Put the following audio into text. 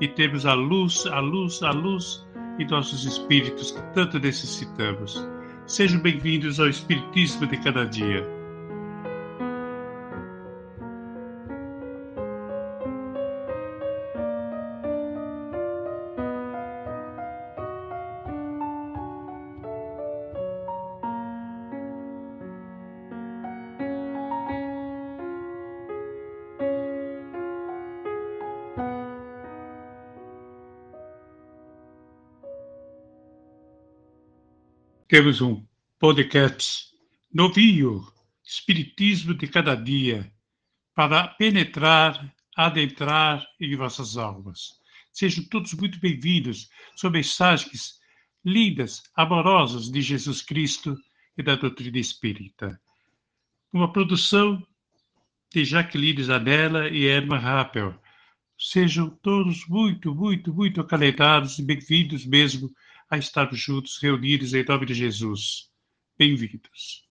e termos a luz, a luz, a luz em nossos espíritos que tanto necessitamos. Sejam bem-vindos ao Espiritismo de cada dia. Temos um podcast novinho, Espiritismo de Cada Dia, para penetrar, adentrar em vossas almas. Sejam todos muito bem-vindos. São mensagens lindas, amorosas de Jesus Cristo e da doutrina espírita. Uma produção de Jacqueline Zanella e Herman Rappel. Sejam todos muito, muito, muito acalentados e bem-vindos mesmo a estarmos juntos, reunidos em nome de Jesus. Bem-vindos.